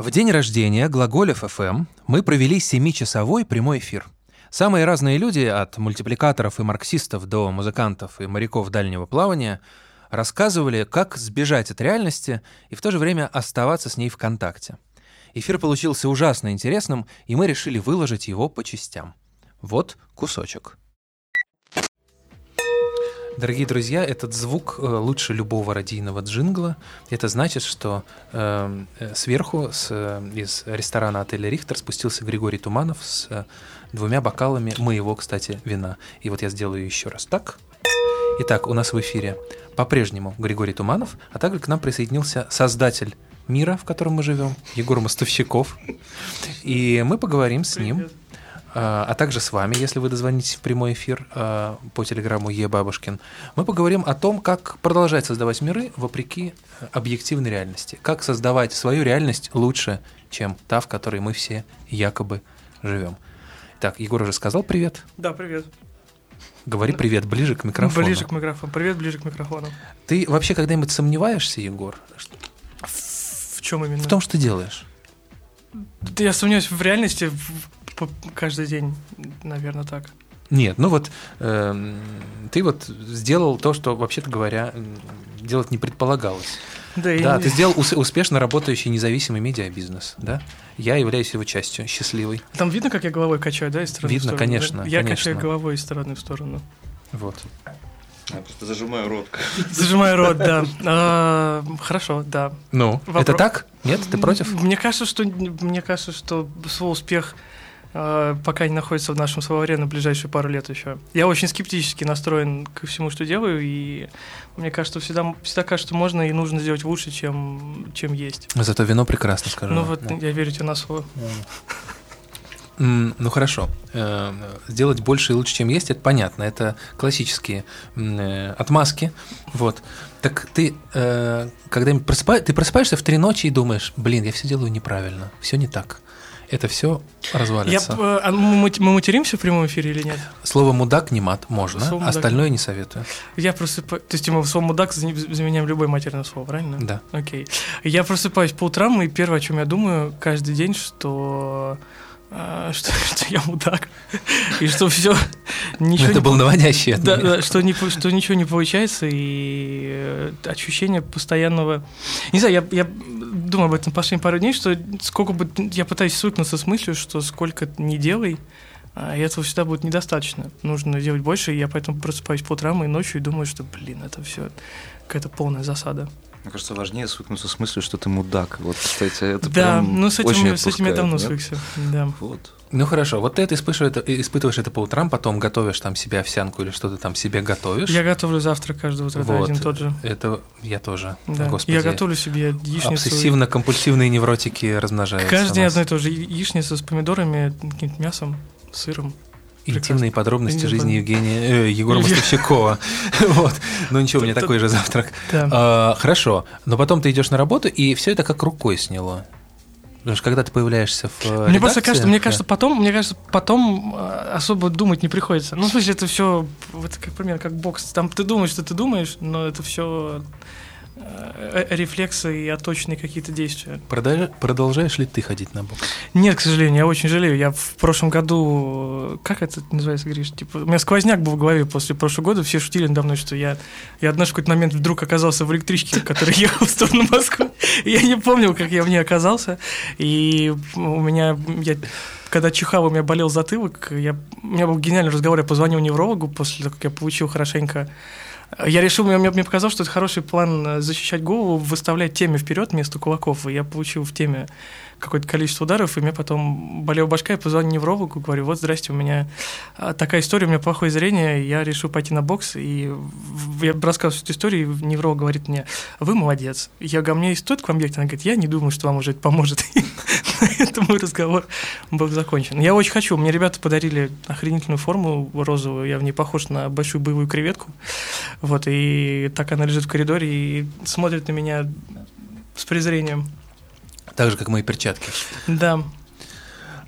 В день рождения Глаголев ФМ мы провели 7-часовой прямой эфир. Самые разные люди, от мультипликаторов и марксистов до музыкантов и моряков дальнего плавания, рассказывали, как сбежать от реальности и в то же время оставаться с ней в контакте. Эфир получился ужасно интересным, и мы решили выложить его по частям. Вот кусочек. Дорогие друзья, этот звук э, лучше любого радийного джингла. Это значит, что э, э, сверху с, э, из ресторана отеля Рихтер спустился Григорий Туманов с э, двумя бокалами моего, кстати, вина. И вот я сделаю еще раз так. Итак, у нас в эфире по-прежнему Григорий Туманов, а также к нам присоединился создатель мира, в котором мы живем, Егор Мостовщиков. И мы поговорим с ним а также с вами, если вы дозвонитесь в прямой эфир а, по телеграмму Е Бабушкин, мы поговорим о том, как продолжать создавать миры вопреки объективной реальности, как создавать свою реальность лучше, чем та, в которой мы все якобы живем. Так, Егор уже сказал привет. Да, привет. Говори привет ближе к микрофону. Ближе к микрофону. Привет, ближе к микрофону. Ты вообще когда-нибудь сомневаешься, Егор? В чем именно? В том, что ты делаешь. Да я сомневаюсь в реальности каждый день, наверное, так. Нет, ну вот эм, ты вот сделал то, что, вообще-то говоря, делать не предполагалось. Да, и Да, не- ты сделал ус- успешно работающий независимый медиабизнес, да? Я являюсь его частью, счастливой. Там видно, как я головой качаю, да, из стороны Видно, в сторону? конечно, да? Я конечно. качаю головой из стороны в сторону. Вот. Я просто зажимаю рот. Зажимаю рот, да. А, Хорошо, да. Ну, это так? Нет, ты против? Мне кажется, что мне кажется, что свой успех э, пока не находится в нашем словаре на ближайшие пару лет еще. Я очень скептически настроен ко всему, что делаю, и мне кажется, всегда, всегда кажется, что можно и нужно сделать лучше, чем, чем есть. Зато вино прекрасно, скажу. Ну вот, Да. я верю тебе на слово. Ну хорошо. Э, Сделать больше и лучше, чем есть, это понятно. Это классические э, отмазки. Вот. Так ты э, когда-нибудь просыпаешься, ты просыпаешься в три ночи и думаешь, блин, я все делаю неправильно, все не так. Это все Я, развалится. э, а мы, мы материмся в прямом эфире или нет? Слово мудак не мат, можно, Слово мудак. остальное не советую. Я просыпаюсь... То есть мы слово «мудак» за- заменяем любое матерное слово, правильно? Да. Окей. Я просыпаюсь по утрам, и первое, о чем я думаю каждый день, что... а, Что, что я мудак, и что все ничего это не был наводящий Да, да, что, не, что ничего не получается, и э, ощущение постоянного... Не знаю, я, я думаю об этом последние пару дней, что сколько бы... Я пытаюсь свыкнуться с мыслью, что сколько не делай, а этого всегда будет недостаточно. Нужно делать больше, и я поэтому просыпаюсь по утрам и ночью и думаю, что, блин, это все какая-то полная засада. Мне кажется, важнее свыкнуться с мыслью, что ты мудак. Вот, кстати, это да, прям ну с этим, очень я- с этим я давно нет? свыкся. Да. Вот. Ну хорошо, вот ты это испытываешь, это испытываешь это по утрам, потом готовишь там себе овсянку или что-то там себе готовишь. Я готовлю завтрак каждое утро, Вот. один и тот же. Это я тоже. Да. Господи. Я готовлю себе яичницу. Обсессивно-компульсивные невротики размножаются. Каждый день одно и то же. Яичница с помидорами, каким-то мясом, сыром. Интимные подробности Интимные жизни под- Евгения э, Егора Мостовщикова. Вот. Ну ничего, у меня такой же завтрак. А, Хорошо, но потом ты идешь на работу, и все это как рукой сняло. Потому что когда ты появляешься в э, Мне просто редакции, кажется, мне кажется, потом, мне кажется, потом э, особо думать не приходится. Ну, в смысле, это все, вот как пример, как бокс. Там ты думаешь, что ты думаешь, но это все рефлексы и отточенные какие-то действия. продолжа- Продолжаешь ли ты ходить на бокс? Нет, к сожалению, я очень жалею. Я в прошлом году, э, как это называется, Гриш? Типа, у меня сквозняк был в голове после прошлого года. Все шутили надо мной, что я, я однажды в какой-то момент вдруг оказался в электричке, который ехал в сторону Москвы. Я не помнил, как я в ней оказался. И у меня, я, когда чихал, у меня болел затылок. Я, у меня был гениальный разговор, я позвонил неврологу после того, как я получил хорошенько я решил, мне, мне показалось, что это хороший план э, защищать голову, выставлять теме вперед вместо кулаков. И я получил в теме какое-то количество ударов, и мне потом болела башка, я позвонил неврологу, говорю, вот, здрасте, у меня а, такая история, у меня плохое зрение, я решил пойти на бокс, и я рассказываю эту историю, и невролог говорит мне, вы молодец. Я говорю, а мне стоит к вам ехать? Она говорит, я не думаю, что вам уже это поможет. На этом мой разговор был закончен. Я очень хочу, мне ребята подарили охренительную форму розовую, я в ней похож на большую боевую креветку, вот, и так она лежит в коридоре и смотрит на меня с презрением. Так же, как мои перчатки. Да.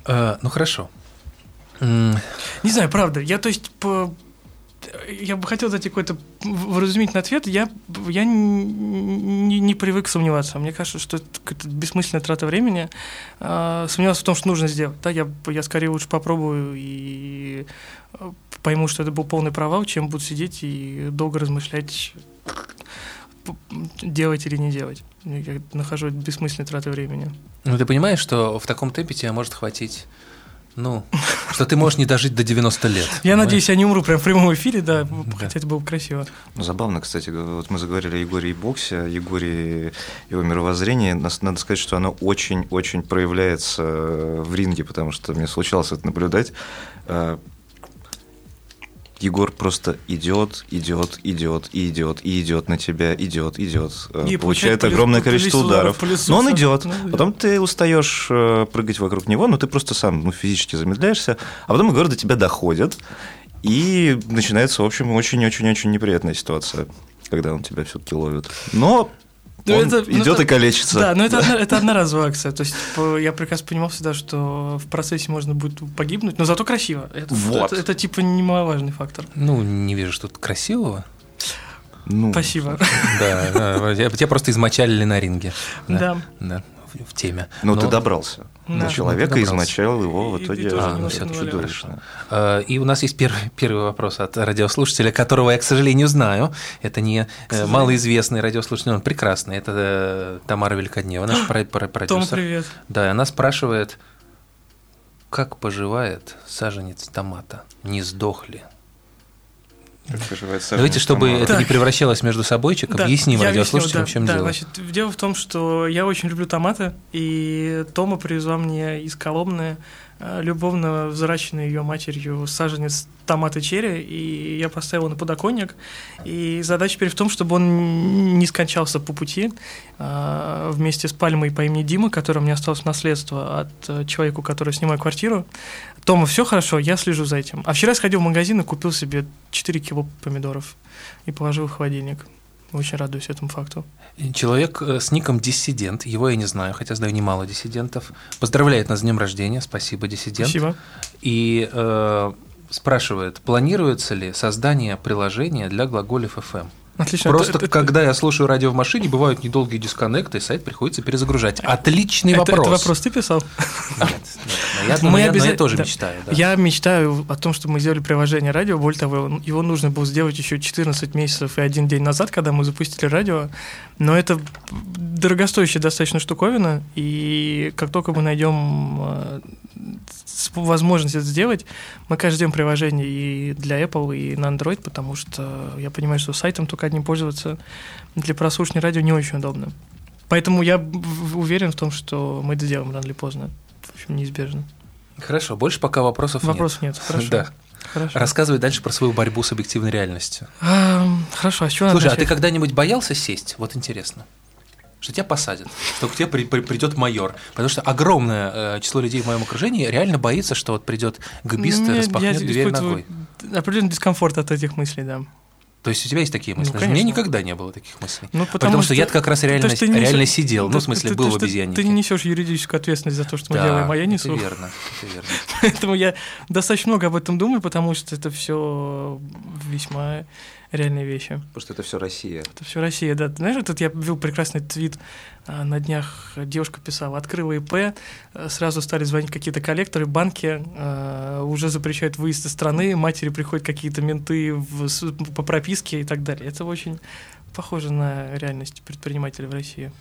Э, Ну хорошо. Не знаю, правда. Я, то есть, по... я бы хотел дать какой-то вразумительный ответ, я, я не, не привык сомневаться. Мне кажется, что это какая-то бессмысленная трата времени. А, сомневаться в том, что нужно сделать. Да, я, я скорее лучше попробую и а, пойму, что это был полный провал, чем буду сидеть и долго размышлять, делать или не делать. Я нахожу это бессмысленной тратой времени. Ну, ты понимаешь, что в таком темпе тебе может хватить ну, что ты можешь не дожить до 90 лет. Я понимаешь? надеюсь, я не умру прямо в прямом эфире, да, хотя это было бы красиво. Ну, забавно, кстати, вот мы заговорили о Егоре и боксе, о Егоре и его мировоззрении. Надо сказать, что оно очень-очень проявляется в ринге, потому что мне случалось это наблюдать. Э, Егор просто идет, идет, идет, и идет, и идет на тебя, идет, идет, э, и получает плюс, огромное плюс, количество плюс, ударов. Плюс, но он идет. Ну, потом ты устаешь э, прыгать вокруг него, но ты просто сам ну, физически замедляешься, а потом Егор до тебя доходит, и начинается, в общем, очень-очень-очень неприятная ситуация, когда он тебя все-таки ловит. Но ну, он это, идет ну, и калечится. Да, но это, одна, это одноразовая акция. То есть типа, я прекрасно понимал всегда, что в процессе можно будет погибнуть, но зато красиво. Это, вот. это, это, это типа немаловажный фактор. Ну, не вижу что-то красивого. Ну, Спасибо. Да, да, тебя просто измочалили на ринге. Да. Да, в теме. Но, Но ты добрался. Да. Человека измочалил его в итоге а, ну, все чудовищно. А, и у нас есть первый, первый вопрос от радиослушателя, которого я, к сожалению, знаю. Это не э, малоизвестный радиослушатель, он прекрасный. Это э, Тамара Великоднева, наш продюсер. Том, привет. Да, и она спрашивает, как поживает саженец томата? Не сдохли? Давайте, чтобы это так. не превращалось между собойчик, да, объясним радиослушателям, да, в чем да, дело. Значит, дело в том, что я очень люблю томаты, и Тома привезла мне из Коломны Э, любовно взращенный ее матерью саженец томата черри, и я поставил на подоконник. И задача теперь в том, чтобы он не скончался по пути а, вместе с пальмой по имени Дима, которая мне осталось наследство от э, человека, который снимает квартиру. Тома, все хорошо, я слежу за этим. А вчера сходил в магазин и купил себе 4 кило помидоров и положил в холодильник. Очень радуюсь этому факту. Человек э, с ником Диссидент, его я не знаю, хотя знаю немало диссидентов, поздравляет нас с днем рождения, спасибо, Диссидент. Спасибо. И э, спрашивает, планируется ли создание приложения для глаголев FM? Отлично. Просто это, когда я слушаю радио в машине, бывают недолгие дисконнекты, и сайт приходится перезагружать. Отличный это, вопрос. Это вопрос ты писал? Нет, нет. Но я, мы обязательно... я тоже да. мечтаю. Да. Я мечтаю о том, что мы сделали приложение радио. Более того, его нужно было сделать еще 14 месяцев и один день назад, когда мы запустили радио. Но это дорогостоящая достаточно штуковина, и как только мы найдем э, возможность это сделать, мы каждый день приложение и для Apple, и на Android, потому что я понимаю, что сайтом только одним пользоваться для прослушивания радио не очень удобно. Поэтому я уверен в том, что мы это сделаем рано или поздно. В общем, неизбежно. Хорошо, больше пока вопросов, вопросов нет. Вопросов нет, хорошо. Да. Хорошо. Рассказывай дальше про свою борьбу с объективной реальностью. А, хорошо, а с чего Слушай, а ты когда-нибудь боялся сесть? Вот интересно что тебя посадят, что к тебе при, при, придет майор. Потому что огромное э, число людей в моем окружении реально боится, что вот придет гбист и распахнет дверь ногой. Определенный дискомфорт от этих мыслей, да. То есть у тебя есть такие мысли? Ну, конечно. У меня никогда не было таких мыслей. Ну, потому, потому что, что я как раз реально, несешь, реально сидел, ну, в смысле, ты, был ты, в обезьяннике. Ты не несешь юридическую ответственность за то, что мы да, делаем, а я несу. это верно, это верно. Поэтому я достаточно много об этом думаю, потому что это все весьма реальные вещи. Потому что это все Россия. Это все Россия, да. Знаешь, тут я ввел прекрасный твит а, на днях. Девушка писала, открыла ИП, а, сразу стали звонить какие-то коллекторы, банки а, уже запрещают выезд из страны, матери приходят какие-то менты в, по прописке и так далее. Это очень похоже на реальность предпринимателей в России.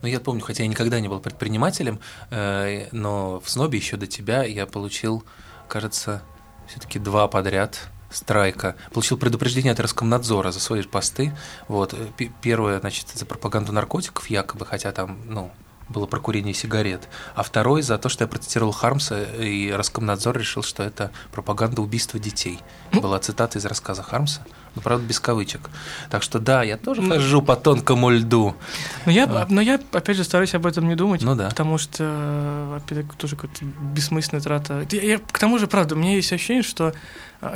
Ну, я помню, хотя я никогда не был предпринимателем, э, но в СНОБе еще до тебя я получил, кажется, все-таки два подряд страйка, получил предупреждение от Роскомнадзора за свои посты. Вот. Первое, значит, за пропаганду наркотиков якобы, хотя там, ну, было про курение сигарет, а второй за то, что я процитировал Хармса, и Роскомнадзор решил, что это пропаганда убийства детей. Была цитата из рассказа Хармса, но, правда, без кавычек. Так что да, я тоже хожу по тонкому льду. Но я, а. но я опять же, стараюсь об этом не думать, ну, да. потому что, опять тоже какая-то бессмысленная трата. Я, я, к тому же, правда, у меня есть ощущение, что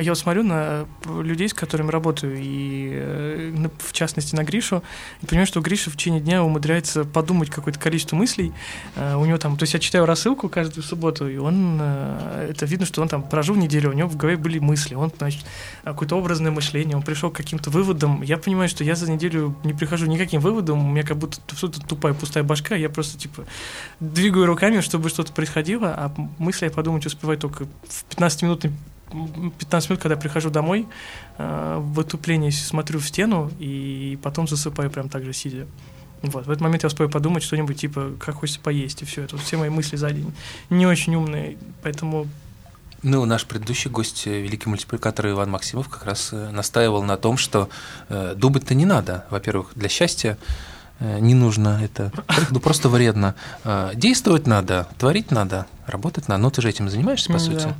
я вот смотрю на людей, с которыми работаю, и э, в частности на Гришу, и понимаю, что Гриша в течение дня умудряется подумать какое-то количество мыслей, мыслей. У него там, то есть я читаю рассылку каждую субботу, и он, это видно, что он там прожил неделю, у него в голове были мысли, он, значит, какое-то образное мышление, он пришел к каким-то выводам. Я понимаю, что я за неделю не прихожу никаким выводам, у меня как будто что-то тупая, пустая башка, я просто, типа, двигаю руками, чтобы что-то происходило, а мысли я подумать успеваю только в 15 минут 15 минут, когда прихожу домой, э, в отуплении смотрю в стену и потом засыпаю прям так же сидя. Вот. В этот момент я успею подумать что-нибудь типа, как хочется поесть, и все. Это вот все мои мысли за день. Не очень умные, поэтому ну, наш предыдущий гость, э, великий мультипликатор Иван Максимов, как раз э, настаивал на том, что э, думать-то не надо. Во-первых, для счастья э, не нужно это, ну просто вредно. Э, действовать надо, творить надо, работать надо. Ну, ты же этим занимаешься, по да. сути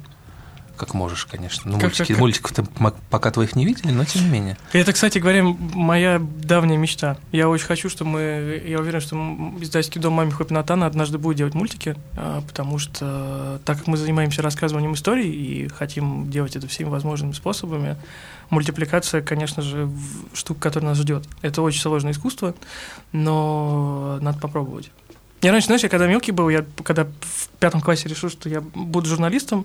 как можешь, конечно. Ну, как, мультики, как, мультиков-то пока твоих не видели, но тем не менее. Это, кстати говоря, моя давняя мечта. Я очень хочу, что мы... Я уверен, что издательский дом «Маме Хопинатана» однажды будет делать мультики, а, потому что так как мы занимаемся рассказыванием историй и хотим делать это всеми возможными способами, мультипликация, конечно же, штука, которая нас ждет. Это очень сложное искусство, но надо попробовать. Я раньше, знаешь, я когда мелкий был, я когда в пятом классе решил, что я буду журналистом,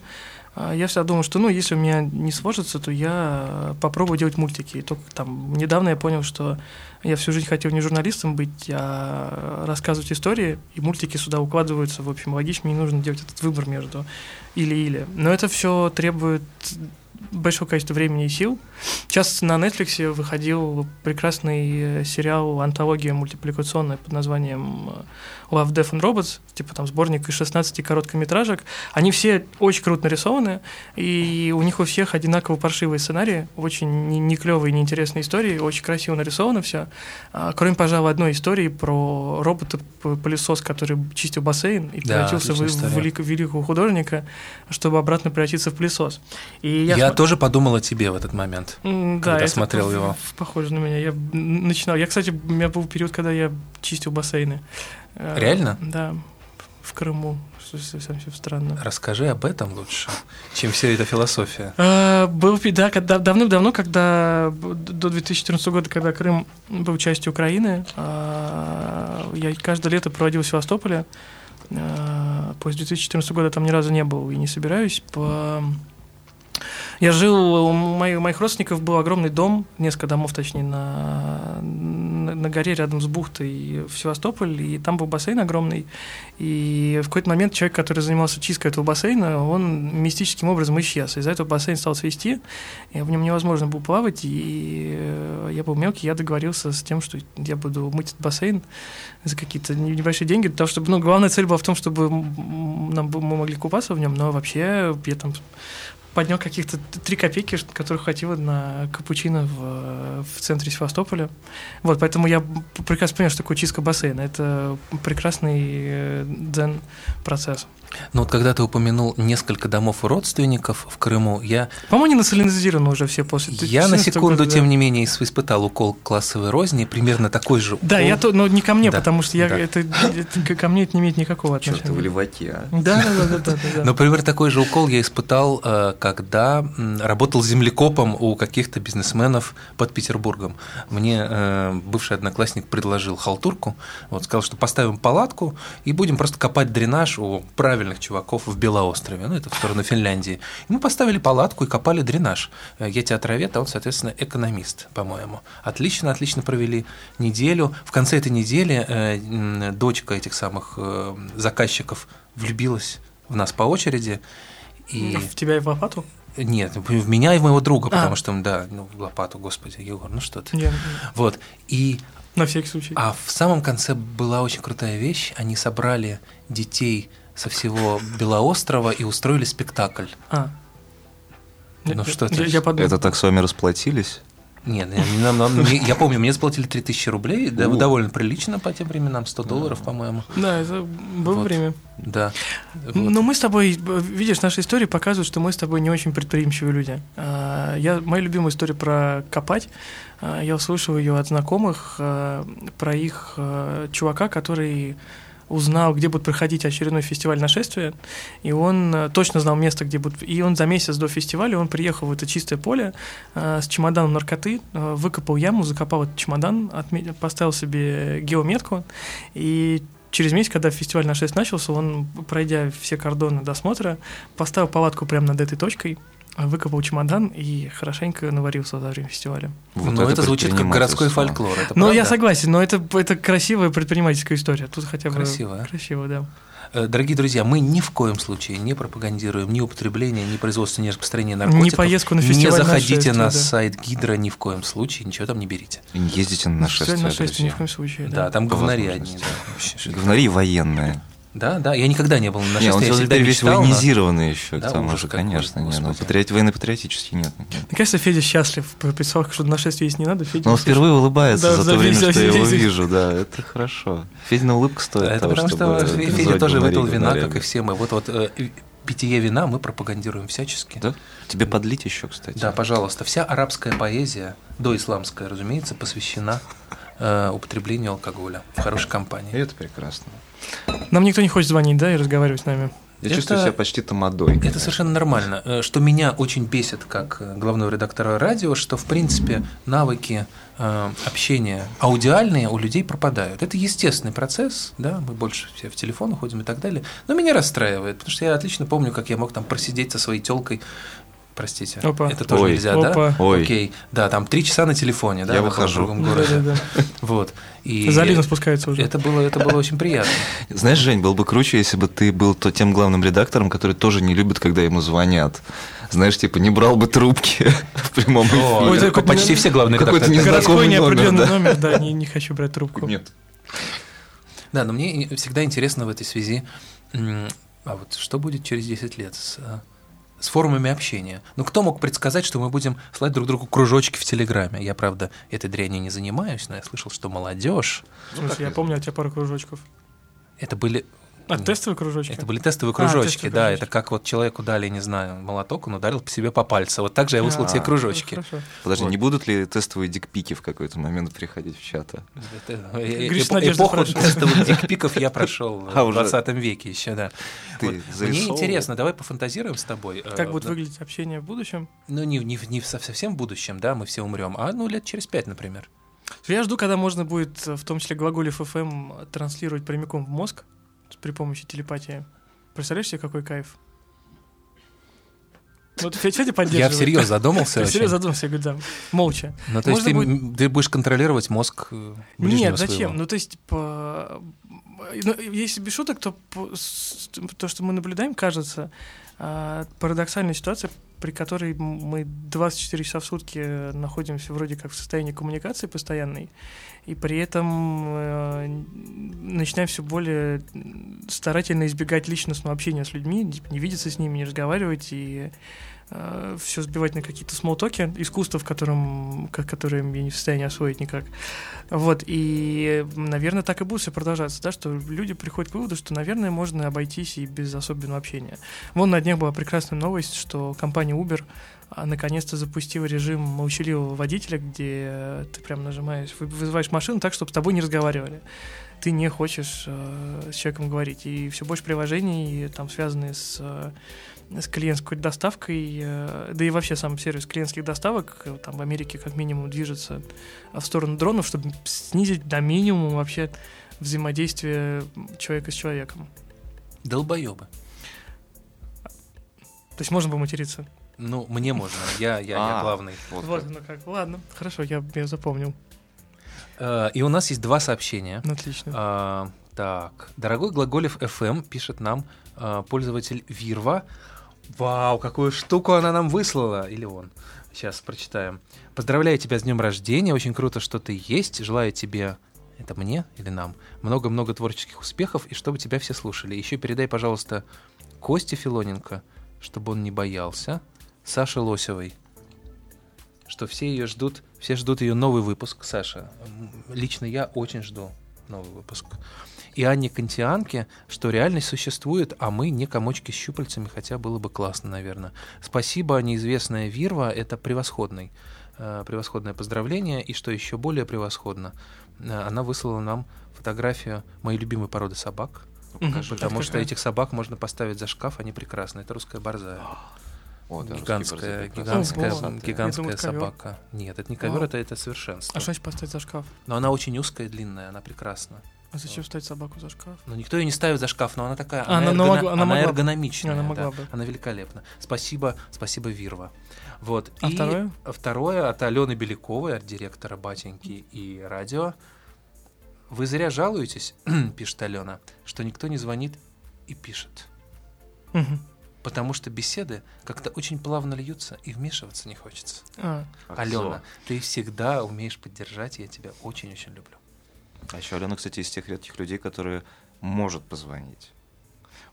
а, я всегда думал, что, ну, если у меня не сложится, то я попробую делать мультики. И только там недавно я понял, что я всю жизнь хотел не журналистом быть, а рассказывать истории, и мультики сюда укладываются. В общем, логично, мне нужно делать этот выбор между или-или. Но это все требует большое количество времени и сил. Сейчас на Netflix выходил прекрасный э, сериал «Антология мультипликационная» под названием э, Love, Death and Robots, типа там сборник из 16 короткометражек. Они все очень круто нарисованы, и у них у всех одинаково паршивые сценарии, очень не клевые, неинтересные истории, очень красиво нарисовано все. А, кроме, пожалуй, одной истории про робота-пылесос, который чистил бассейн и да, превратился в, в велик, великого художника, чтобы обратно превратиться в пылесос. И я, я см... тоже подумал о тебе в этот момент, да, когда смотрел его. Похоже на меня. Я начинал. Я, кстати, у меня был период, когда я чистил бассейны. Э, Реально? Да, в Крыму. Совсем все странно. Расскажи об этом лучше, чем вся эта философия. А, был, да, когда, давным-давно, когда до 2014 года, когда Крым был частью Украины, а, я каждое лето проводил в Севастополе. А, после 2014 года там ни разу не был и не собираюсь. По я жил, у моих, моих родственников был огромный дом, несколько домов, точнее, на, на, на горе рядом с бухтой в Севастополь, и там был бассейн огромный. И в какой-то момент человек, который занимался чисткой этого бассейна, он мистическим образом исчез. Из-за этого бассейн стал свести, и в нем невозможно было плавать, и э, я был мелкий, я договорился с тем, что я буду мыть этот бассейн за какие-то небольшие деньги, того, чтобы, ну, главная цель была в том, чтобы нам, мы могли купаться в нем, но вообще я там поднял каких-то три копейки, которых хватило на капучино в, в центре Севастополя. Вот, поэтому я прекрасно понял, что такое чистка бассейна. Это прекрасный э, дзен-процесс. Ну вот когда ты упомянул несколько домов родственников в Крыму, я... По-моему, они национализированы уже все после... Я на секунду, года, тем да. не менее, испытал укол классовой розни, примерно такой же укол. Да, я то, но не ко мне, да, потому что я, да. это, это, ко мне это не имеет никакого отношения. Что ты в леваке, а? Да, да, да, да, да. Но, примерно, такой же укол я испытал, э, когда работал землекопом у каких-то бизнесменов под Петербургом. Мне э, бывший одноклассник предложил халтурку, вот, сказал, что поставим палатку и будем просто копать дренаж у правильного правильных чуваков в Белоострове, ну, это в сторону Финляндии. И мы поставили палатку и копали дренаж. Э, я театровед, а он, соответственно, экономист, по-моему. Отлично, отлично провели неделю. В конце этой недели э, дочка этих самых э, заказчиков влюбилась в нас по очереди. И... В тебя и в лопату? Нет, в меня и в моего друга, а. потому что, да, ну, в лопату, господи, Егор, ну что ты. Нет. Вот, и на всякий случай. А в самом конце была очень крутая вещь. Они собрали детей со всего Белоострова и устроили спектакль. А. Ну что ты? Я подумал. Это так с вами расплатились? Нет, нам, нам, я помню, мне заплатили 3000 рублей, да, довольно прилично по тем временам, 100 долларов, по-моему. Да, это было вот. время. Да. Вот. Но мы с тобой, видишь, наши истории показывают, что мы с тобой не очень предприимчивые люди. А, я, моя любимая история про копать, а, я услышал ее от знакомых, а, про их чувака, который узнал, где будет проходить очередной фестиваль нашествия, и он э, точно знал место, где будет... И он за месяц до фестиваля, он приехал в это чистое поле э, с чемоданом наркоты, э, выкопал яму, закопал этот чемодан, отметил, поставил себе геометку, и через месяц, когда фестиваль на 6 начался, он, пройдя все кордоны досмотра, поставил палатку прямо над этой точкой, выкопал чемодан и хорошенько наварился во время фестиваля. Вот но это, это звучит как городской фольклор. Это ну, я согласен, но это, это красивая предпринимательская история. Тут хотя бы красиво, красиво, да. Э, дорогие друзья, мы ни в коем случае не пропагандируем ни употребление, ни производство, ни распространение наркотиков. Не поездку на фестиваль. Не заходите на, на сайт Гидра ни в коем случае, ничего там не берите. Не ездите на нашествие. На нашествие ни в коем случае. Да, да там говнари одни. Да. Говнари военные. Да, да, я никогда не был на нашествии. Не, он я теперь весь военизированный но... еще, да, к тому же, конечно. Не, ну, патриот, военно-патриотический нет, нет. Мне кажется, Федя счастлив. Представил, что на нашествие есть не надо. Федя Но он впервые улыбается да, за то время, что я его вижу, да, это хорошо. Федина улыбка стоит Это того, потому что Федя тоже выпил вина, как и все мы. Вот вот э, питье вина мы пропагандируем всячески. Да? Тебе подлить еще, кстати. Да, пожалуйста. Вся арабская поэзия, доисламская, разумеется, посвящена э, употреблению алкоголя в хорошей компании. И это прекрасно. Нам никто не хочет звонить, да, и разговаривать с нами. Я это, чувствую себя почти тамадой. Это совершенно нормально. Э, что меня очень бесит как э, главного редактора радио, что, в принципе, навыки э, общения аудиальные у людей пропадают. Это естественный процесс, да, мы больше все в телефон уходим и так далее. Но меня расстраивает, потому что я отлично помню, как я мог там просидеть со своей телкой Простите, Опа. это тоже Ой. нельзя, Опа. да? Ой. Окей, да, там три часа на телефоне, да, я выхожу. в другом городе. Да, да, да. Вот. И Залина спускается уже. Это было, это было очень приятно. Знаешь, Жень, было бы круче, если бы ты был то тем главным редактором, который тоже не любит, когда ему звонят. Знаешь, типа, не брал бы трубки в прямом эфире. Ой, это почти все главные редакторы. Городской неопределенный номер, да, не, не хочу брать трубку. Нет. Да, но мне всегда интересно в этой связи, а вот что будет через 10 лет с с формами общения. Ну, кто мог предсказать, что мы будем слать друг другу кружочки в Телеграме? Я, правда, этой дрянью не занимаюсь, но я слышал, что молодежь. Ну, Слушай, я помню от тебя пару кружочков. Это были а, тестовые кружочки? Это были тестовые кружочки, а, тестовые да. Кружочки. Это как вот человеку дали, не знаю, молоток, он ударил по себе по пальцу. Вот так же я выслал тебе кружочки. Хорошо. Подожди, вот. не будут ли тестовые дикпики в какой-то момент приходить в чат? Эпоху тестовых дикпиков я прошел а, в 20 веке еще, да. Мне интересно, давай пофантазируем с тобой. Как э, будет выглядеть общение в будущем? Ну, не, не, не совсем в будущем, да, мы все умрем, а ну лет через пять, например. Я жду, когда можно будет, в том числе глаголев FM, транслировать прямиком в мозг при помощи телепатии. Представляешь себе, какой кайф? Вот поддерживает. Я всерьез задумался. Я всерьез задумался, я говорю, да, молча. Ну, то есть ты, будет... ты будешь контролировать мозг э, Нет, зачем? Своего. Ну, то есть, по... ну, если без шуток, то то, что мы наблюдаем, кажется, парадоксальная ситуация, при которой мы 24 часа в сутки находимся вроде как в состоянии коммуникации постоянной, и при этом э, начинаем все более старательно избегать личностного общения с людьми, не видеться с ними, не разговаривать и э, все сбивать на какие-то смолтоки, искусство, в котором, которое я не в состоянии освоить никак. Вот, и, наверное, так и будет все продолжаться, да, что люди приходят к выводу, что, наверное, можно обойтись и без особенного общения. Вон на днях была прекрасная новость, что компания Uber а, наконец-то запустила режим молчаливого водителя, где ты прям нажимаешь, вызываешь машину так, чтобы с тобой не разговаривали. Ты не хочешь э, с человеком говорить. И все больше приложений, там, связанные с, э, с клиентской доставкой, э, да и вообще сам сервис клиентских доставок э, там в Америке как минимум движется в сторону дронов, чтобы снизить до минимума вообще взаимодействие человека с человеком. Долбоебы. То есть можно поматериться? Ну, мне можно, я, я, я а, главный. Вот, вот ну как, ладно, хорошо, я, я запомнил. Uh, и у нас есть два сообщения. Отлично. Uh, так, дорогой Глаголев FM пишет нам пользователь Вирва. Вау, какую штуку она нам выслала, или он. Сейчас прочитаем. Поздравляю тебя с днем рождения, очень круто, что ты есть. Желаю тебе это мне или нам, много-много творческих успехов, и чтобы тебя все слушали. Еще передай, пожалуйста, Косте Филоненко, чтобы он не боялся, Саши Лосевой, что все ее ждут, все ждут ее новый выпуск, Саша. Лично я очень жду новый выпуск. И Анне Кантианке, что реальность существует, а мы не комочки с щупальцами, хотя было бы классно, наверное. Спасибо, неизвестная Вирва, это превосходный, э, превосходное поздравление, и что еще более превосходно, э, она выслала нам фотографию моей любимой породы собак, Покажи, потому что этих собак можно поставить за шкаф, они прекрасны. Это русская борзая. О, да, гигантская, гигантская, О, гигантская думаю, собака. Нет, это не ковер, это, это совершенство. А что значит поставить за шкаф? Но она очень узкая и длинная, она прекрасна. А зачем ставить собаку за шкаф? Ну, никто ее не ставит за шкаф, но она такая, а, она, она, эргоно... могла, она, она эргономичная. Она могла да, бы. Она великолепна. Спасибо, спасибо, Вирва. Вот. А и второе? Второе от Алены Беляковой, от директора «Батеньки» и радио. Вы зря жалуетесь, пишет Алена, что никто не звонит и пишет. Угу. Потому что беседы как-то очень плавно льются, и вмешиваться не хочется. А. Алена, ты всегда умеешь поддержать, и я тебя очень-очень люблю. А еще Алена, кстати, из тех редких людей, которые может позвонить.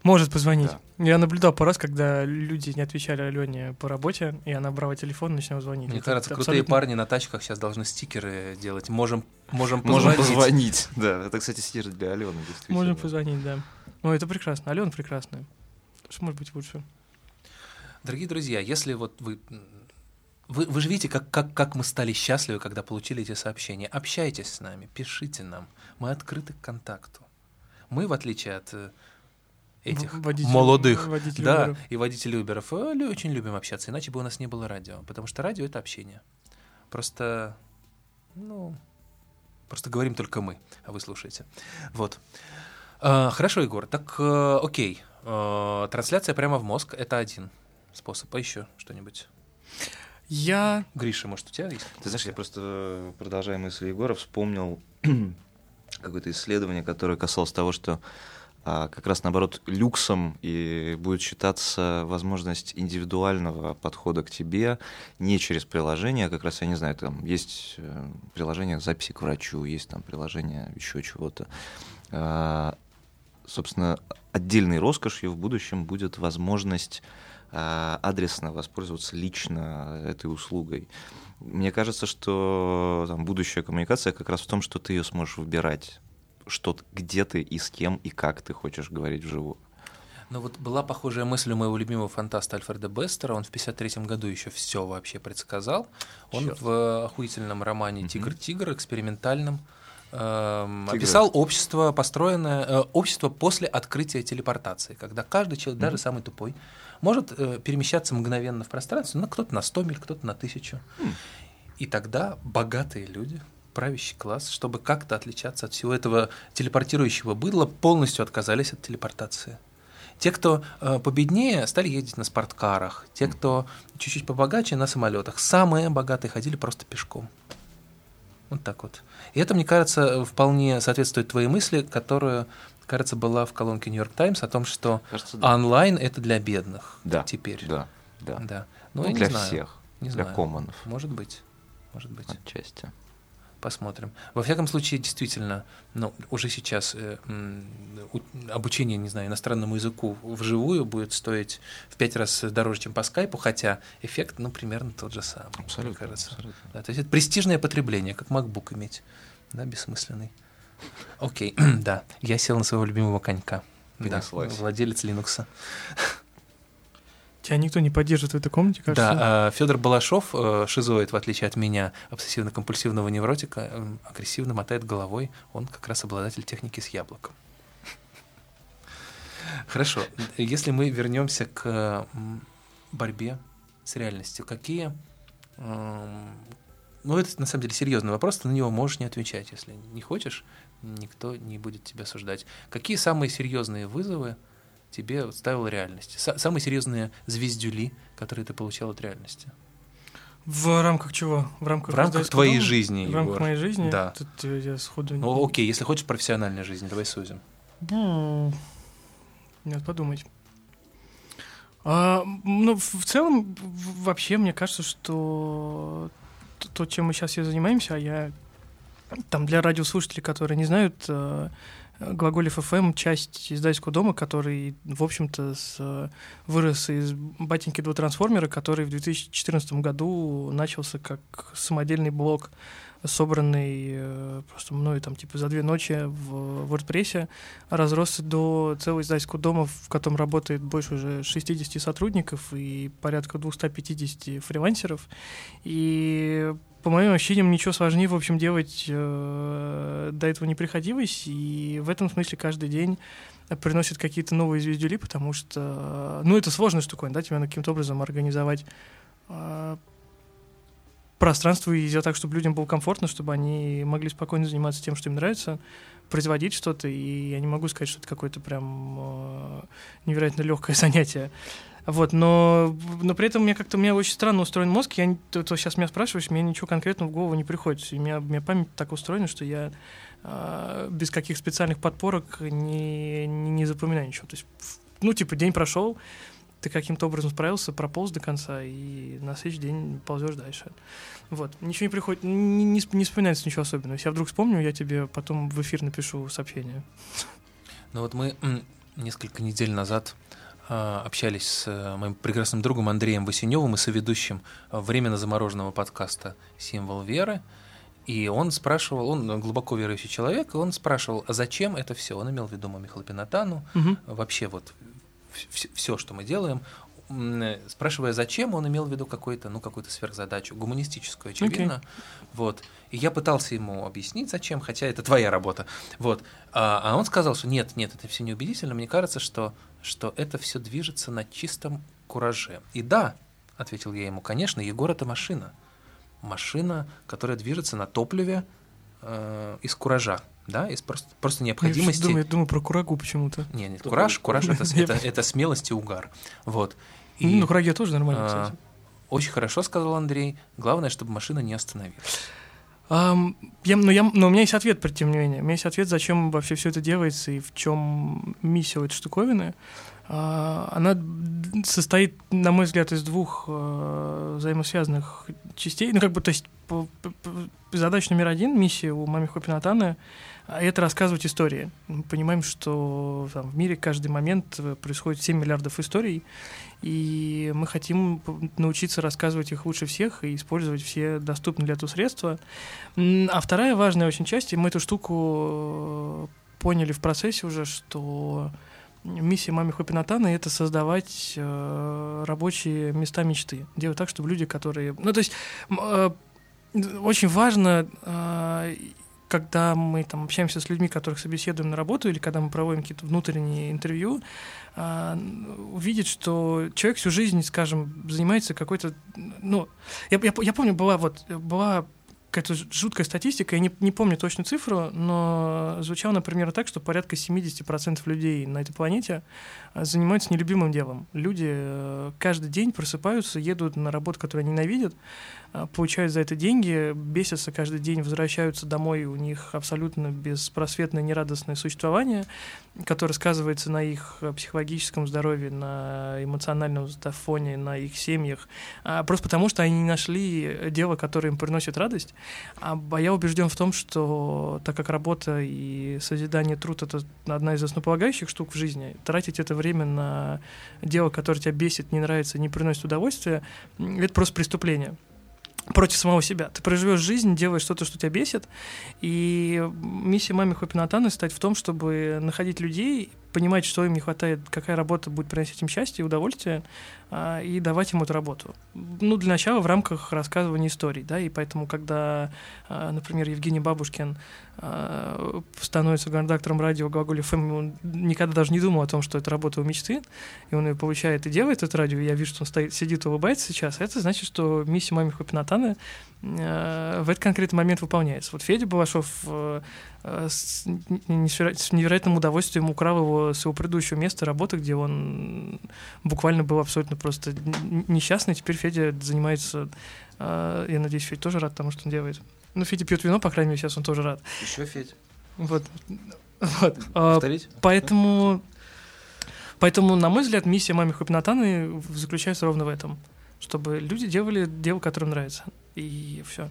Может позвонить. Да. Я наблюдал по раз, когда люди не отвечали Алене по работе, и она брала телефон и начинала звонить. Мне Это кажется, абсолютно... крутые парни на тачках сейчас должны стикеры делать. Можем, можем позвонить. Можем позвонить. Да, это, кстати, стикер для Алены, действительно. Можем позвонить, да. Ну, это прекрасно. Алена прекрасная. Что может быть лучше? Дорогие друзья, если вот вы вы, вы же видите, как, как, как мы стали счастливы, когда получили эти сообщения. Общайтесь с нами, пишите нам. Мы открыты к контакту. Мы, в отличие от э, этих водитель, молодых, водитель да, Uber. и водителей Уберов, очень любим общаться, иначе бы у нас не было радио. Потому что радио — это общение. Просто, ну, просто говорим только мы, а вы слушаете. Вот. А, хорошо, Егор, так э, окей. А, трансляция прямо в мозг — это один способ. А еще что-нибудь? Я... Гриша, может, у тебя есть? Ты знаешь, я просто, продолжая мысли Егора, вспомнил какое-то исследование, которое касалось того, что а, как раз наоборот люксом и будет считаться возможность индивидуального подхода к тебе не через приложение, а как раз, я не знаю, там есть э, приложение записи к врачу, есть там приложение еще чего-то. А, собственно, отдельной роскошью в будущем будет возможность адресно воспользоваться лично этой услугой. Мне кажется, что там, будущая коммуникация как раз в том, что ты ее сможешь выбирать, что, где ты и с кем и как ты хочешь говорить вживую. Ну вот была похожая мысль у моего любимого фантаста Альфреда Бестера. Он в 53 году еще все вообще предсказал. Он Черт. в охуительном романе «Тигр-тигр» экспериментальном эм, описал общество, построенное, э, общество после открытия телепортации, когда каждый человек, mm-hmm. даже самый тупой, может э, перемещаться мгновенно в пространстве, ну, кто-то на 100 миль, кто-то на тысячу. Mm. И тогда богатые люди, правящий класс, чтобы как-то отличаться от всего этого телепортирующего быдла, полностью отказались от телепортации. Те, кто э, победнее, стали ездить на спорткарах. Те, кто чуть-чуть побогаче, на самолетах. Самые богатые ходили просто пешком. Вот так вот. И это, мне кажется, вполне соответствует твоей мысли, которую, кажется, была в колонке Нью-Йорк Таймс о том, что кажется, да. онлайн это для бедных да, теперь. Да, да. да. Ну, ну, для знаю, всех, не для знаю. коммонов. Может быть, может быть. Отчасти. Посмотрим. Во всяком случае, действительно, ну, уже сейчас э, у, обучение, не знаю, иностранному языку вживую будет стоить в пять раз дороже, чем по скайпу, хотя эффект, ну, примерно тот же самый. Абсолютно. кажется. абсолютно. Да, то есть это престижное потребление, как MacBook иметь, да, бессмысленный. Окей, да, я сел на своего любимого конька. Да, владелец Linux. Тебя никто не поддерживает в этой комнате, кажется? Да, Федор Балашов, э, шизоид, в отличие от меня, обсессивно-компульсивного невротика, э, агрессивно мотает головой. Он как раз обладатель техники с яблоком. Хорошо. Если мы вернемся к борьбе с реальностью, какие... Ну, это на самом деле серьезный вопрос, ты на него можешь не отвечать. Если не хочешь, никто не будет тебя осуждать. Какие самые серьезные вызовы тебе ставила реальность? Самые серьезные звездюли, которые ты получал от реальности? В рамках чего? В рамках, в рамках твоей дома? жизни, В рамках Егор. моей жизни? Да. Тут я сходу... Ну, окей, если хочешь профессиональной жизни, давай сузим. Нет, подумать. А, ну, в целом, вообще, мне кажется, что то, чем мы сейчас все занимаемся, а я там для радиослушателей, которые не знают, э, Глаголев ФМ — часть издательского дома, который, в общем-то, с, вырос из батеньки два трансформера, который в 2014 году начался как самодельный блок, собранный э, просто мною там типа за две ночи в WordPress, разросся до целого издательского дома, в котором работает больше уже 60 сотрудников и порядка 250 фрилансеров. И по моим ощущениям, ничего сложнее, в общем, делать э, до этого не приходилось, и в этом смысле каждый день приносит какие-то новые звездюли, потому что, ну, это сложная штука, да, тебя каким-то образом организовать э, пространство и сделать так, чтобы людям было комфортно, чтобы они могли спокойно заниматься тем, что им нравится, производить что-то, и я не могу сказать, что это какое-то прям э, невероятно легкое занятие. Вот, но, но при этом у меня как-то у меня очень странно устроен мозг. Я то, то сейчас меня спрашиваешь, мне ничего конкретного в голову не приходит. У меня, у меня память так устроена, что я э, без каких специальных подпорок не, не, не запоминаю ничего. То есть, ну, типа, день прошел, ты каким-то образом справился, прополз до конца, и на следующий день ползешь дальше. Вот. Ничего не приходит, не, не, не вспоминается ничего особенного. Если я вдруг вспомню, я тебе потом в эфир напишу сообщение. Ну вот мы несколько недель назад а, общались с э, моим прекрасным другом Андреем Васеневым и соведущим э, временно замороженного подкаста «Символ веры». И он спрашивал, он глубоко верующий человек, и он спрашивал, а зачем это все? Он имел в виду Мамихала Пинатану, угу. вообще вот все, что мы делаем, спрашивая, зачем, он имел в виду какую-то, ну, какую-то сверхзадачу, гуманистическую, очевидно. Okay. Вот. И я пытался ему объяснить, зачем, хотя это твоя работа. Вот. А, а он сказал, что нет, нет, это все неубедительно. Мне кажется, что, что это все движется на чистом кураже. И да, ответил я ему, конечно, Егор это машина. Машина, которая движется на топливе э, из куража да, из просто, просто необходимости. Я думаю, я думаю про курагу почему-то. Не, нет, кураж, кураж это, это, это смелость и угар. Вот. И, ну, кураге тоже нормально, а, кстати. Очень хорошо, сказал Андрей. Главное, чтобы машина не остановилась. Um, я, но, я, но у меня есть ответ, тем не менее. У меня есть ответ, зачем вообще все это делается и в чем миссия этой штуковины. Uh, она состоит, на мой взгляд, из двух uh, взаимосвязанных частей. Ну, как бы, то есть, задача номер один, миссия у Мами Хопинатана а это рассказывать истории. Мы понимаем, что там, в мире каждый момент э, происходит 7 миллиардов историй, и мы хотим научиться рассказывать их лучше всех и использовать все доступные для этого средства. А вторая важная очень часть, и мы эту штуку э, поняли в процессе уже, что миссия маме Хопинатана это создавать э, рабочие места мечты. Делать так, чтобы люди, которые... Ну, то есть э, очень важно э, когда мы там общаемся с людьми, которых собеседуем на работу, или когда мы проводим какие-то внутренние интервью, увидеть, что человек всю жизнь, скажем, занимается какой-то, ну, я, я, я помню, была вот была какая-то жуткая статистика, я не, не помню точную цифру, но звучало, например, так, что порядка 70% людей на этой планете а, занимаются нелюбимым делом. Люди э, каждый день просыпаются, едут на работу, которую они ненавидят, а, получают за это деньги, бесятся каждый день, возвращаются домой, у них абсолютно беспросветное, нерадостное существование, которое сказывается на их психологическом здоровье, на эмоциональном фоне, на их семьях, а, просто потому что они не нашли дело, которое им приносит радость. А я убежден в том, что так как работа и созидание труд — это одна из основополагающих штук в жизни, тратить это время на дело, которое тебя бесит, не нравится, не приносит удовольствия, это просто преступление против самого себя. Ты проживешь жизнь, делаешь что-то, что тебя бесит. И миссия маме Хопинатаны стать в том, чтобы находить людей, понимать, что им не хватает, какая работа будет приносить им счастье и удовольствие, а, и давать им эту работу. Ну, для начала в рамках рассказывания историй, да, и поэтому, когда, а, например, Евгений Бабушкин а, становится редактором радио Глаголь ФМ, он никогда даже не думал о том, что это работа у мечты, и он ее получает и делает это радио, и я вижу, что он стоит, сидит улыбается сейчас, это значит, что миссия маме Хопинатаны в этот конкретный момент выполняется. Вот Федя Балашов с невероятным удовольствием украл его с его предыдущего места работы, где он буквально был абсолютно просто несчастный. Теперь Федя занимается, я надеюсь, Федя тоже рад тому, что он делает. Ну, Федя пьет вино, по крайней мере, сейчас он тоже рад. Еще Федя. Вот. вот. Повторить? Поэтому, поэтому, на мой взгляд, миссия маме Хопинатаны заключается ровно в этом. Чтобы люди делали дело, которое им нравится. И все.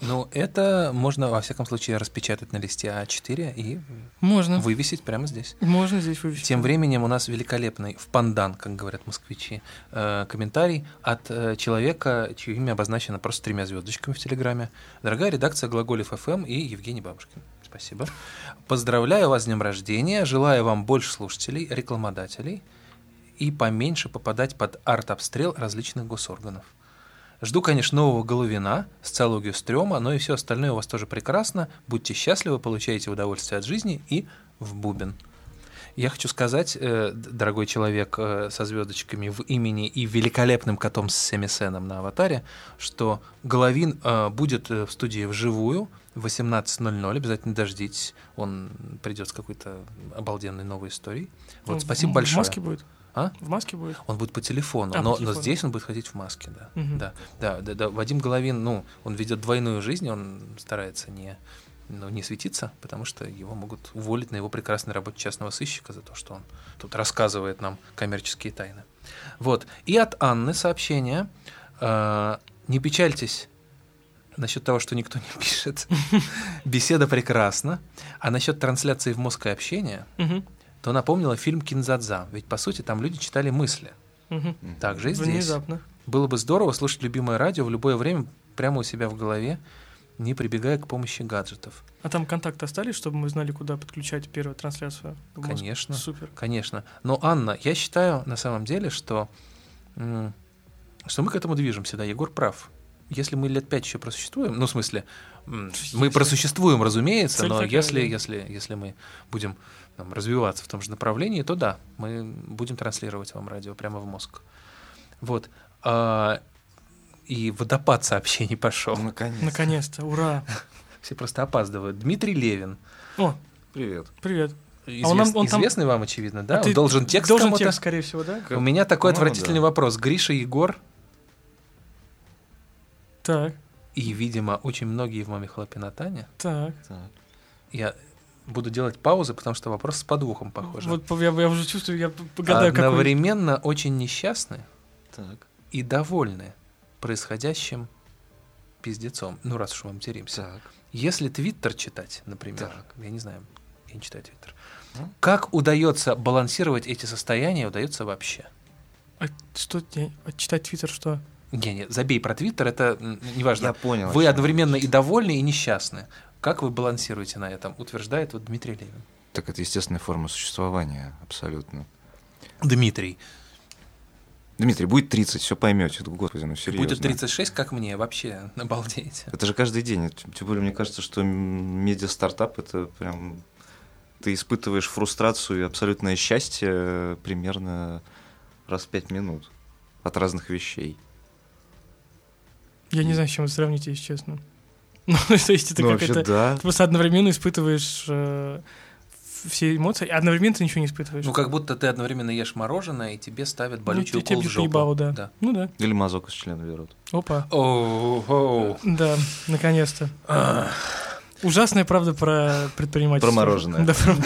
Ну, это можно, во всяком случае, распечатать на листе А4 и можно. вывесить прямо здесь. Можно здесь вывесить. Тем временем у нас великолепный в пандан, как говорят москвичи, э, комментарий от э, человека, чье имя обозначено просто тремя звездочками в Телеграме. Дорогая редакция Глаголев ФМ и Евгений Бабушкин. Спасибо. Поздравляю вас с днем рождения, желаю вам больше слушателей, рекламодателей и поменьше попадать под арт-обстрел различных госорганов. Жду, конечно, нового Головина, социологию стрёма, но и все остальное у вас тоже прекрасно. Будьте счастливы, получайте удовольствие от жизни и в бубен. Я хочу сказать, э, дорогой человек э, со звездочками в имени и великолепным котом с семисеном на аватаре, что Головин э, будет в студии вживую в 18.00. Обязательно дождитесь. Он придет с какой-то обалденной новой историей. Вот, ну, спасибо большое. В маске будет? А? В маске будет? Он будет по телефону, а, но, по телефону. но здесь он будет ходить в маске, да. Угу. да. Да, да, да. Вадим Головин, ну, он ведет двойную жизнь, он старается не ну, не светиться, потому что его могут уволить на его прекрасной работе частного сыщика за то, что он тут рассказывает нам коммерческие тайны. Вот. И от Анны сообщение. Э, не печальтесь насчет того, что никто не пишет. Беседа прекрасна. А насчет трансляции в мозг и общения, то напомнила фильм «Кинзадза». Ведь, по сути, там люди читали мысли. Так же и здесь. Внезапно. Было бы здорово слушать любимое радио в любое время прямо у себя в голове не прибегая к помощи гаджетов. А там контакты остались, чтобы мы знали, куда подключать первую трансляцию? Конечно. Супер. Конечно. Но, Анна, я считаю на самом деле, что, что мы к этому движемся, да, Егор прав. Если мы лет пять еще просуществуем, ну, в смысле, мы просуществуем, разумеется, Цель но такая, если, да. если, если мы будем там, развиваться в том же направлении, то да, мы будем транслировать вам радио прямо в мозг. Вот. А, и водопад сообщений пошел. Наконец-то. Наконец-то, ура. Все просто опаздывают. Дмитрий Левин. О, привет. Привет. Извест, а он, он известный там... вам, очевидно, да? А он должен текст Должен текст, скорее всего, да? У меня такой отвратительный да. вопрос. Гриша Егор. Так. И, видимо, очень многие в маме хлопинатане. Так. так. Я буду делать паузы, потому что вопрос с подвохом похож. Вот я, я уже чувствую, я погадаю, Одновременно какой... очень несчастны так. и довольны происходящим пиздецом. Ну, раз уж мы материмся. Так. Если Твиттер читать, например, так. я не знаю, я не читаю Твиттер. Ну? Как удается балансировать эти состояния, удается вообще? А что, а читать Твиттер что? Не, не, забей про Твиттер, это неважно. Я понял. Вы одновременно и довольны, и несчастны. Как вы балансируете на этом, утверждает вот Дмитрий Левин. Так это естественная форма существования, абсолютно. Дмитрий, Дмитрий, будет 30, все поймете. Господи, ну серьезно. Будет 36, как мне, вообще, обалдеть. Это же каждый день. Тем более, мне кажется, что медиа-стартап — это прям... Ты испытываешь фрустрацию и абсолютное счастье примерно раз в пять минут от разных вещей. Я не знаю, с чем вы сравните, если честно. Ну, то есть это ну, как это... Да. Ты просто одновременно испытываешь э, все эмоции, одновременно ты ничего не испытываешь. Ну, как будто ты одновременно ешь мороженое, и тебе ставят болючий ну, укол в жопу. Ебало, да. да. Ну да. Или мазок из члена берут. Опа. Оу, Да, наконец-то. Ужасная правда про предпринимательство. Про мороженое. Да, про...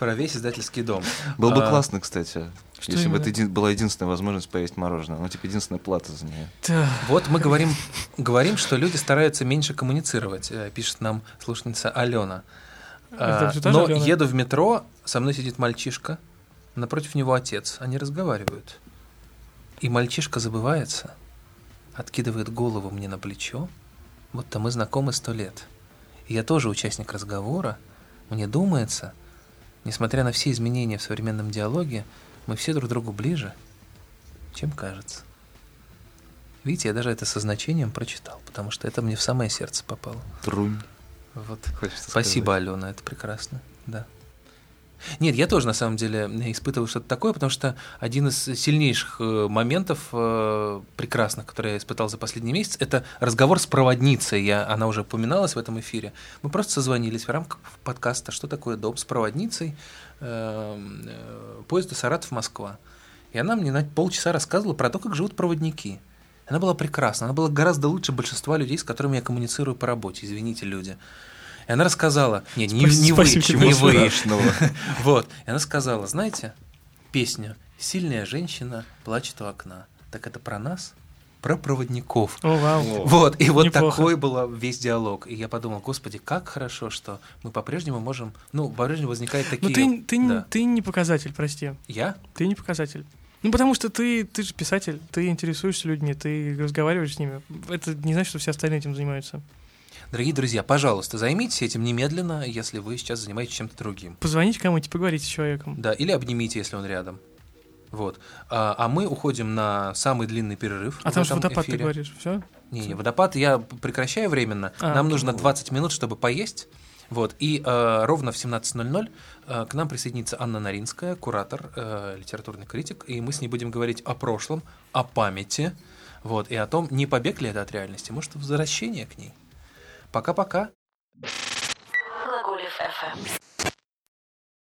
про весь издательский дом. Было бы а... классно, кстати, что если именно? бы это была единственная возможность поесть мороженое. Ну, типа, единственная плата за нее. Да. Вот мы говорим, говорим, что люди стараются меньше коммуницировать, э, пишет нам слушница Алена. А, но Алена. еду в метро, со мной сидит мальчишка, напротив него отец, они разговаривают. И мальчишка забывается, откидывает голову мне на плечо, будто мы знакомы сто лет. И я тоже участник разговора, мне думается, несмотря на все изменения в современном диалоге, мы все друг другу ближе, чем кажется. Видите, я даже это со значением прочитал, потому что это мне в самое сердце попало. Трунь. Вот. Хочется Спасибо, сказать. Алена, это прекрасно. Да. Нет, я тоже на самом деле испытывал что-то такое, потому что один из сильнейших э, моментов э, прекрасных, который я испытал за последний месяц, это разговор с проводницей. Я, она уже упоминалась в этом эфире. Мы просто созвонились в рамках подкаста «Что такое дом с проводницей?» э, э, поезда Саратов-Москва. И она мне на полчаса рассказывала про то, как живут проводники. Она была прекрасна, она была гораздо лучше большинства людей, с которыми я коммуницирую по работе, извините, люди. И она рассказала, не, не, не вы, не вы, вот. И она сказала, знаете, песню «Сильная женщина плачет у окна». Так это про нас? Про проводников. О, вау. Вот, и вот Неплохо. такой был весь диалог. И я подумал, господи, как хорошо, что мы по-прежнему можем, ну, по-прежнему возникают такие... Ну, ты, ты, да. ты не показатель, прости. Я? Ты не показатель. Ну, потому что ты, ты же писатель, ты интересуешься людьми, ты разговариваешь с ними. Это не значит, что все остальные этим занимаются. Дорогие друзья, пожалуйста, займитесь этим немедленно, если вы сейчас занимаетесь чем-то другим. Позвоните кому-нибудь, поговорите с человеком. Да, или обнимите, если он рядом. Вот. А, а мы уходим на самый длинный перерыв. А там же водопад, эфире. ты говоришь, все? Не, не, водопад я прекращаю временно. А, Нам нужно 20 минут, чтобы поесть. Вот. И э, ровно в 17.00 э, к нам присоединится Анна Наринская, куратор, э, литературный критик, и мы с ней будем говорить о прошлом, о памяти, вот, и о том, не побег ли это от реальности, может, возвращение к ней. Пока-пока.